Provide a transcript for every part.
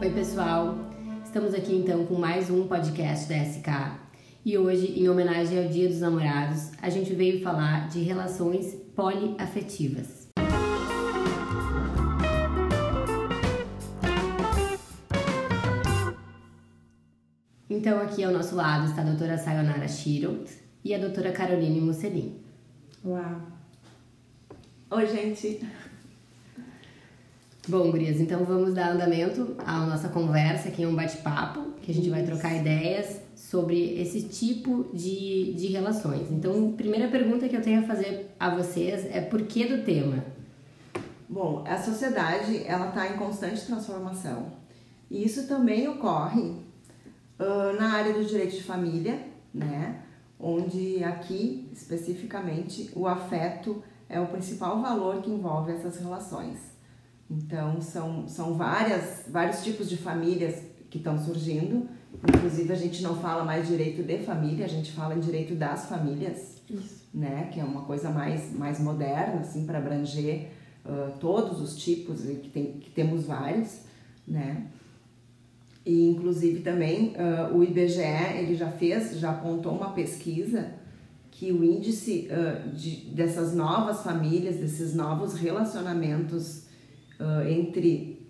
Oi, pessoal. Estamos aqui então com mais um podcast da SK. E hoje, em homenagem ao Dia dos Namorados, a gente veio falar de relações poliafetivas. Então, aqui ao nosso lado está a doutora Sayonara Shiro e a doutora Caroline Musselin. Uau! Oi, gente! Bom, gurias, então vamos dar andamento à nossa conversa, aqui é um bate-papo, que a gente vai trocar ideias sobre esse tipo de, de relações. Então, primeira pergunta que eu tenho a fazer a vocês é por que do tema? Bom, a sociedade, ela está em constante transformação. E isso também ocorre uh, na área do direito de família, né? Onde aqui, especificamente, o afeto é o principal valor que envolve essas relações. Então, são, são várias, vários tipos de famílias que estão surgindo. Inclusive, a gente não fala mais direito de família, a gente fala em direito das famílias, Isso. né? Que é uma coisa mais, mais moderna, assim, para abranger uh, todos os tipos, que, tem, que temos vários, né? E, inclusive, também uh, o IBGE, ele já fez, já apontou uma pesquisa que o índice uh, de, dessas novas famílias, desses novos relacionamentos uh, entre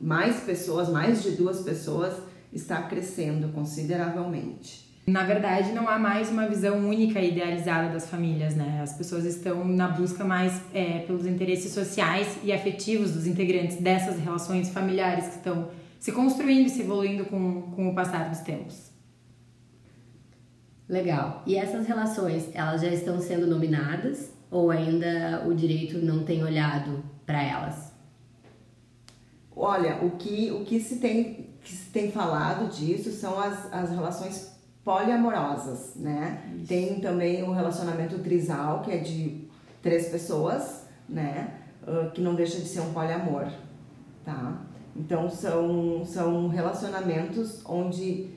mais pessoas, mais de duas pessoas, está crescendo consideravelmente. Na verdade, não há mais uma visão única e idealizada das famílias, né? As pessoas estão na busca mais é, pelos interesses sociais e afetivos dos integrantes dessas relações familiares que estão se construindo e se evoluindo com, com o passar dos tempos. Legal. E essas relações, elas já estão sendo nominadas ou ainda o direito não tem olhado para elas? Olha, o que, o que, se, tem, que se tem falado disso são as, as relações poliamorosas, né? Isso. Tem também o relacionamento trisal, que é de três pessoas, né? Uh, que não deixa de ser um poliamor, tá? Então são, são relacionamentos onde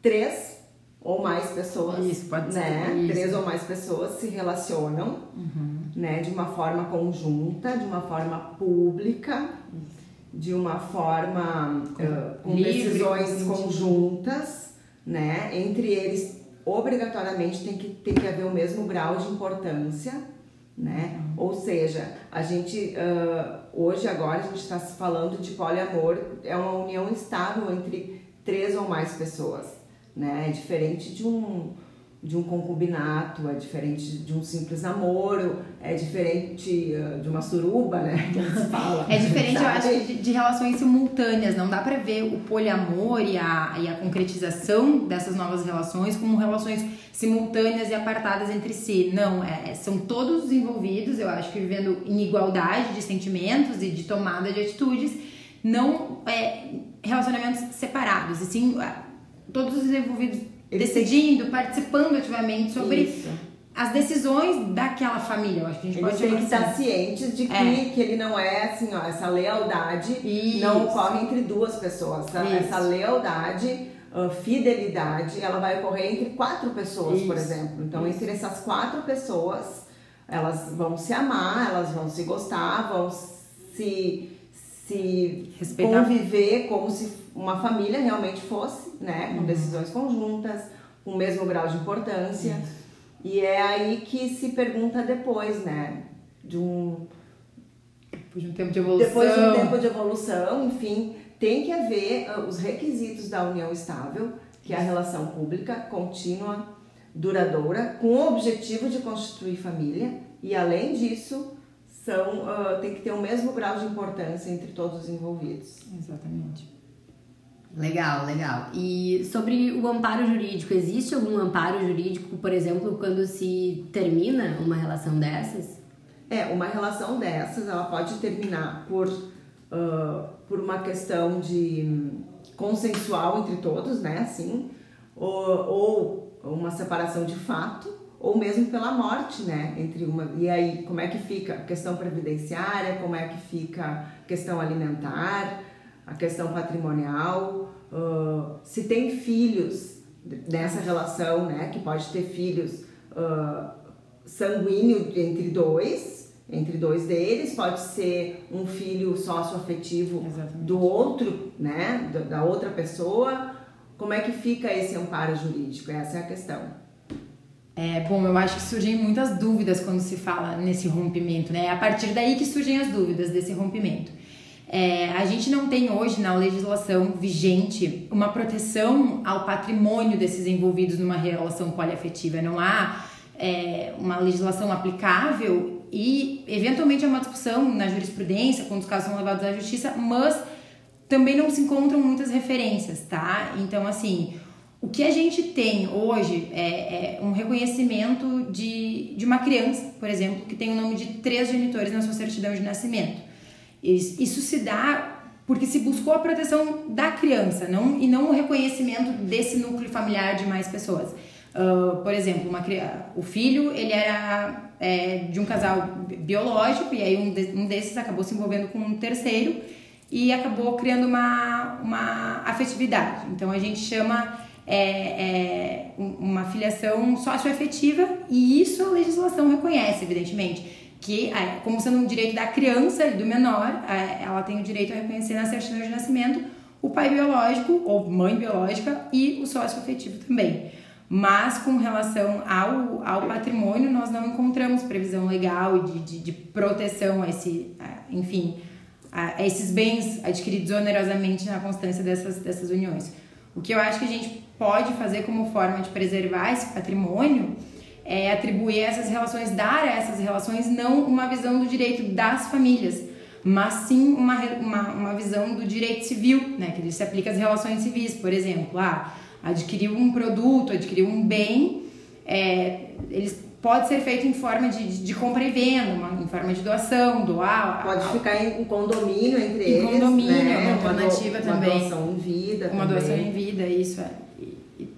três ou mais pessoas, isso, pode ser né? Isso. Três ou mais pessoas se relacionam, uhum. né? De uma forma conjunta, de uma forma pública. Isso de uma forma uh, com Livre, decisões conjuntas, né? Entre eles, obrigatoriamente tem que, tem que haver o mesmo grau de importância, né? Uhum. Ou seja, a gente uh, hoje agora a gente está falando de poliamor, é uma união estável entre três ou mais pessoas, né? É diferente de um de um concubinato, é diferente de um simples namoro, é diferente uh, de uma suruba, né? Que fala. é diferente, sabe? eu acho, de, de, relações simultâneas. Não dá para ver o poliamor e a, e a concretização dessas novas relações como relações simultâneas e apartadas entre si. Não, é, são todos envolvidos, eu acho que vivendo em igualdade de sentimentos e de tomada de atitudes, não é, relacionamentos separados, e sim todos os envolvidos decidindo, participando ativamente sobre Isso. as decisões daquela família. Eu acho que a gente Eles pode têm que estar assim. cientes de que, é. que ele não é assim, ó, essa lealdade Isso. não ocorre entre duas pessoas. Essa, essa lealdade, uh, fidelidade, ela vai ocorrer entre quatro pessoas, Isso. por exemplo. Então, entre essas quatro pessoas, elas vão se amar, elas vão se gostar, vão se se Respeitar. conviver como se uma família realmente fosse, né? Com uhum. decisões conjuntas, com o mesmo grau de importância. Isso. E é aí que se pergunta depois, né? De um. Depois de um tempo de evolução. Depois de um tempo de evolução, enfim, tem que haver uh, os requisitos da união estável, que é a relação pública, contínua, duradoura, com o objetivo de constituir família. E além disso, são, uh, tem que ter o mesmo grau de importância entre todos os envolvidos. Exatamente. Legal, legal. E sobre o amparo jurídico, existe algum amparo jurídico, por exemplo, quando se termina uma relação dessas? É, uma relação dessas, ela pode terminar por, uh, por uma questão de consensual entre todos, né, assim, ou, ou uma separação de fato, ou mesmo pela morte, né? Entre uma e aí como é que fica questão previdenciária, como é que fica questão alimentar, a questão patrimonial, uh, se tem filhos nessa relação, né? Que pode ter filhos uh, sanguíneo entre dois entre dois deles, pode ser um filho sócio-afetivo do outro, né, da outra pessoa. Como é que fica esse amparo jurídico? Essa é a questão. É, bom, eu acho que surgem muitas dúvidas quando se fala nesse rompimento, né? É a partir daí que surgem as dúvidas desse rompimento. É, a gente não tem hoje na legislação vigente uma proteção ao patrimônio desses envolvidos numa relação poliafetiva. Não há é, uma legislação aplicável e, eventualmente, há uma discussão na jurisprudência quando os casos são levados à justiça, mas também não se encontram muitas referências, tá? Então, assim, o que a gente tem hoje é, é, um reconhecimento de, de uma criança, por exemplo, que tem o nome de três genitores na sua certidão de nascimento. Isso se dá porque se buscou a proteção da criança não, e não o reconhecimento desse núcleo familiar de mais pessoas. Uh, por exemplo, uma, o filho ele era é, de um casal biológico e aí um, de, um desses acabou se envolvendo com um terceiro e acabou criando uma, uma afetividade. Então a gente chama é, é, uma filiação socioafetiva e isso a legislação reconhece, evidentemente que, é, como sendo um direito da criança e do menor, é, ela tem o direito a reconhecer na certidão de nascimento o pai biológico ou mãe biológica e o sócio afetivo também. Mas com relação ao, ao patrimônio, nós não encontramos previsão legal de, de, de proteção a esse, a, enfim, a, a, esses bens adquiridos onerosamente na constância dessas, dessas uniões. O que eu acho que a gente pode fazer como forma de preservar esse patrimônio é, atribuir a essas relações, dar a essas relações não uma visão do direito das famílias, mas sim uma, uma, uma visão do direito civil, né, que se aplica às relações civis, por exemplo, ah, adquiriu um produto, adquiriu um bem, é, eles pode ser feito em forma de, de, de compra e venda, uma, em forma de doação, doar. Pode ficar em um condomínio entre em eles. Condomínio, né? uma doativa também. Uma doação em vida. Uma também. doação em vida, isso é.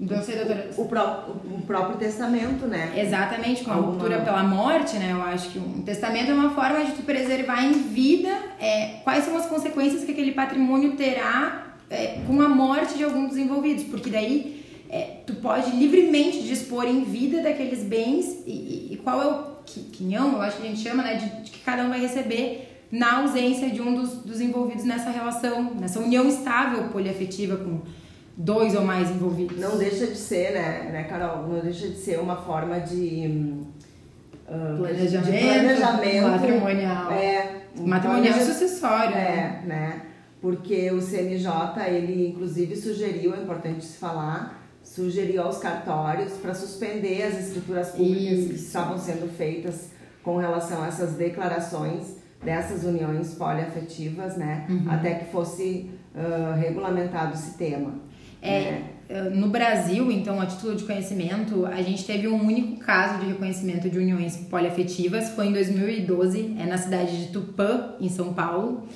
Doutora. O, próprio, o próprio testamento, né? Exatamente, com a Alguma... ruptura pela morte, né? Eu acho que um testamento é uma forma de tu preservar em vida é, quais são as consequências que aquele patrimônio terá é, com a morte de algum dos envolvidos, porque daí é, tu pode livremente dispor em vida daqueles bens e, e, e qual é o quinhão, eu acho que a gente chama, né? De, de, que cada um vai receber na ausência de um dos, dos envolvidos nessa relação, nessa união estável poliafetiva com dois ou mais envolvidos. Não deixa de ser, né, né, Carol? Não deixa de ser uma forma de. Uh, planejamento, de planejamento matrimonial. É, matrimonial sucessório. É, né? Porque o CNJ, ele inclusive sugeriu, é importante se falar, sugeriu aos cartórios para suspender as escrituras públicas Isso. que estavam sendo feitas com relação a essas declarações dessas uniões poliafetivas, né? Uhum. Até que fosse uh, regulamentado esse tema. É, né? Eh, no Brasil, então, a título de conhecimento, a gente teve um único caso de reconhecimento de uniões poliafetivas, foi em 2012, é na cidade de Tupã, em São Paulo.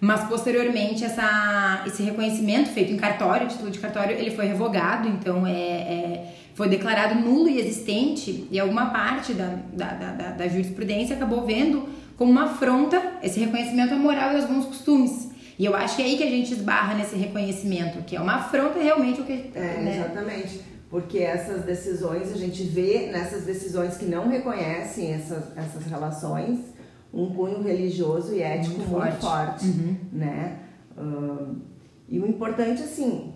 Mas posteriormente essa, esse reconhecimento feito em cartório, título de cartório, ele foi revogado, então é, é foi declarado nulo e existente, e alguma parte da, da, da, da jurisprudência acabou vendo como uma afronta esse reconhecimento à moral e aos bons costumes. E eu acho que é aí que a gente esbarra nesse reconhecimento, que é uma afronta realmente o que. É, né? exatamente. Porque essas decisões, a gente vê nessas decisões que não reconhecem essas, essas relações um cunho religioso e ético muito, muito forte, forte uhum. né? Uh, e o importante, assim,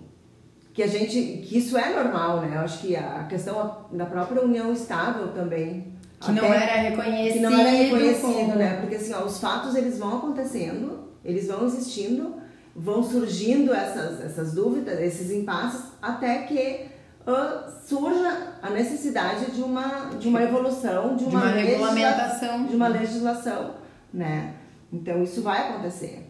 que a gente, que isso é normal, né? Eu acho que a questão da própria união estável também que não era reconhecido. Que não era reconhecido, né? Porque assim, ó, os fatos eles vão acontecendo eles vão existindo, vão surgindo essas, essas dúvidas, esses impasses, até que uh, surja a necessidade de uma, de uma evolução, de uma, de uma regulamentação. De uma legislação, né? Então, isso vai acontecer.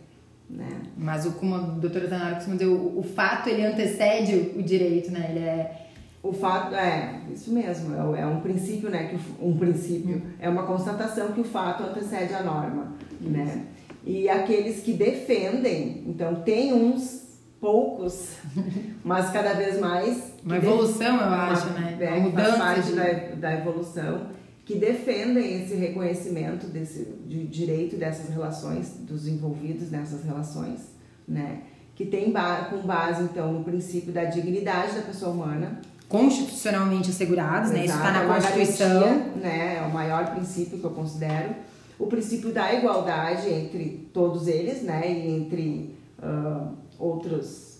Né? Mas o, como a doutora Zanara costuma dizer, o, o fato ele antecede o, o direito, né? Ele é o fato é isso mesmo é, é um princípio né que um princípio hum. é uma constatação que o fato antecede a norma né e aqueles que defendem. Então, tem uns poucos, mas cada vez mais. Uma evolução, eu acho, uma, né? É, uma mudança. Faz parte de... da, da evolução, que defendem esse reconhecimento desse de direito dessas relações, dos envolvidos nessas relações, né? Que tem com base, então, no princípio da dignidade da pessoa humana. Constitucionalmente assegurados, né? Isso está na é Constituição. Garantia, né? É o maior princípio que eu considero o princípio da igualdade entre todos eles, né, e entre uh, outros,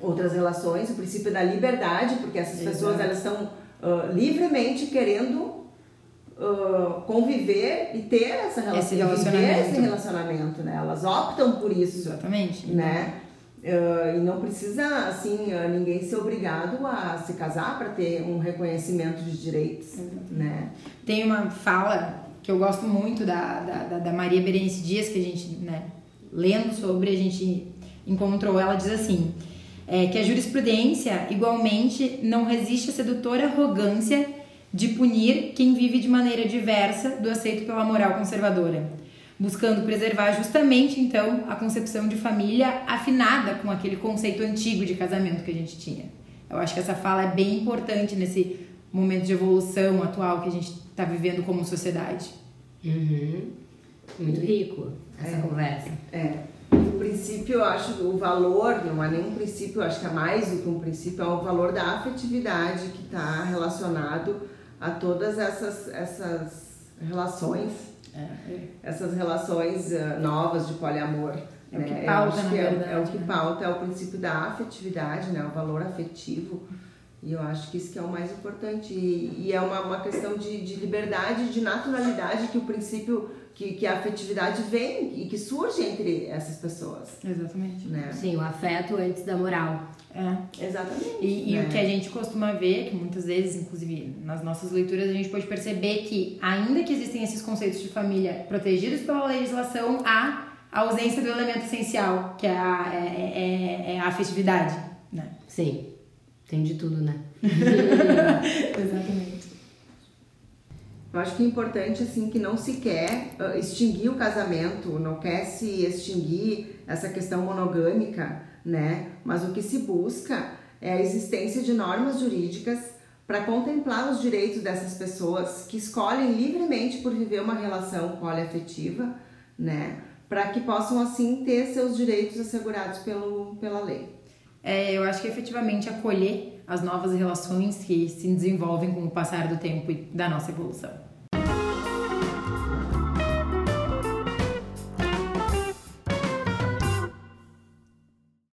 outras relações, o princípio da liberdade, porque essas Exato. pessoas elas estão uh, livremente querendo Uh, conviver e ter essa relação, esse relacionamento. esse relacionamento, né? Elas optam por isso. Exatamente. Né? Uh, e não precisa, assim, ninguém ser obrigado a se casar para ter um reconhecimento de direitos, né? Tem uma fala que eu gosto muito da, da, da Maria Berenice Dias, que a gente, né, lendo sobre, a gente encontrou, ela diz assim, é, que a jurisprudência, igualmente, não resiste à sedutora arrogância de punir quem vive de maneira diversa do aceito pela moral conservadora buscando preservar justamente então a concepção de família afinada com aquele conceito antigo de casamento que a gente tinha. Eu acho que essa fala é bem importante nesse momento de evolução atual que a gente está vivendo como sociedade. Uhum. Muito rico essa é, conversa. É. O princípio, eu acho, o valor, não é nenhum princípio, eu acho que é mais do que um princípio, é o valor da afetividade que está relacionado a todas essas, essas relações é. essas relações uh, novas de poliamor. É né? o que pauta, na que é, é, o que pauta, é o princípio da afetividade, né? o valor afetivo. E eu acho que isso que é o mais importante. E, e é uma, uma questão de, de liberdade, de naturalidade que o princípio, que, que a afetividade vem e que surge entre essas pessoas. Exatamente. Né? Sim, o afeto antes da moral. É. Exatamente. E, e o que a gente costuma ver, que muitas vezes, inclusive nas nossas leituras, a gente pode perceber que, ainda que existem esses conceitos de família protegidos pela legislação, há a ausência do elemento essencial, que é a, é, é, é a afetividade. Né? Sim, tem de tudo, né? Exatamente. Eu acho que é importante assim que não se quer uh, extinguir o casamento, não quer se extinguir essa questão monogâmica, né? Mas o que se busca é a existência de normas jurídicas para contemplar os direitos dessas pessoas que escolhem livremente por viver uma relação poliafetiva, né? Para que possam assim ter seus direitos assegurados pelo, pela lei. É, eu acho que efetivamente acolher as novas relações que se desenvolvem com o passar do tempo e da nossa evolução.